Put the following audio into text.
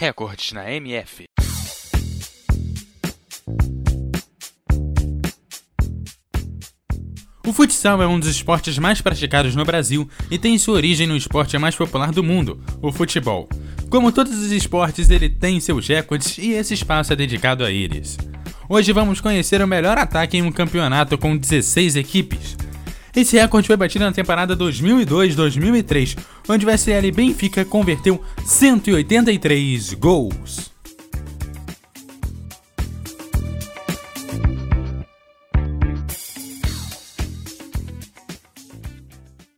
Recordes na MF. O futsal é um dos esportes mais praticados no Brasil e tem sua origem no esporte mais popular do mundo, o futebol. Como todos os esportes, ele tem seus recordes e esse espaço é dedicado a eles. Hoje vamos conhecer o melhor ataque em um campeonato com 16 equipes. Esse recorde foi batido na temporada 2002-2003, onde o SL Benfica converteu 183 gols.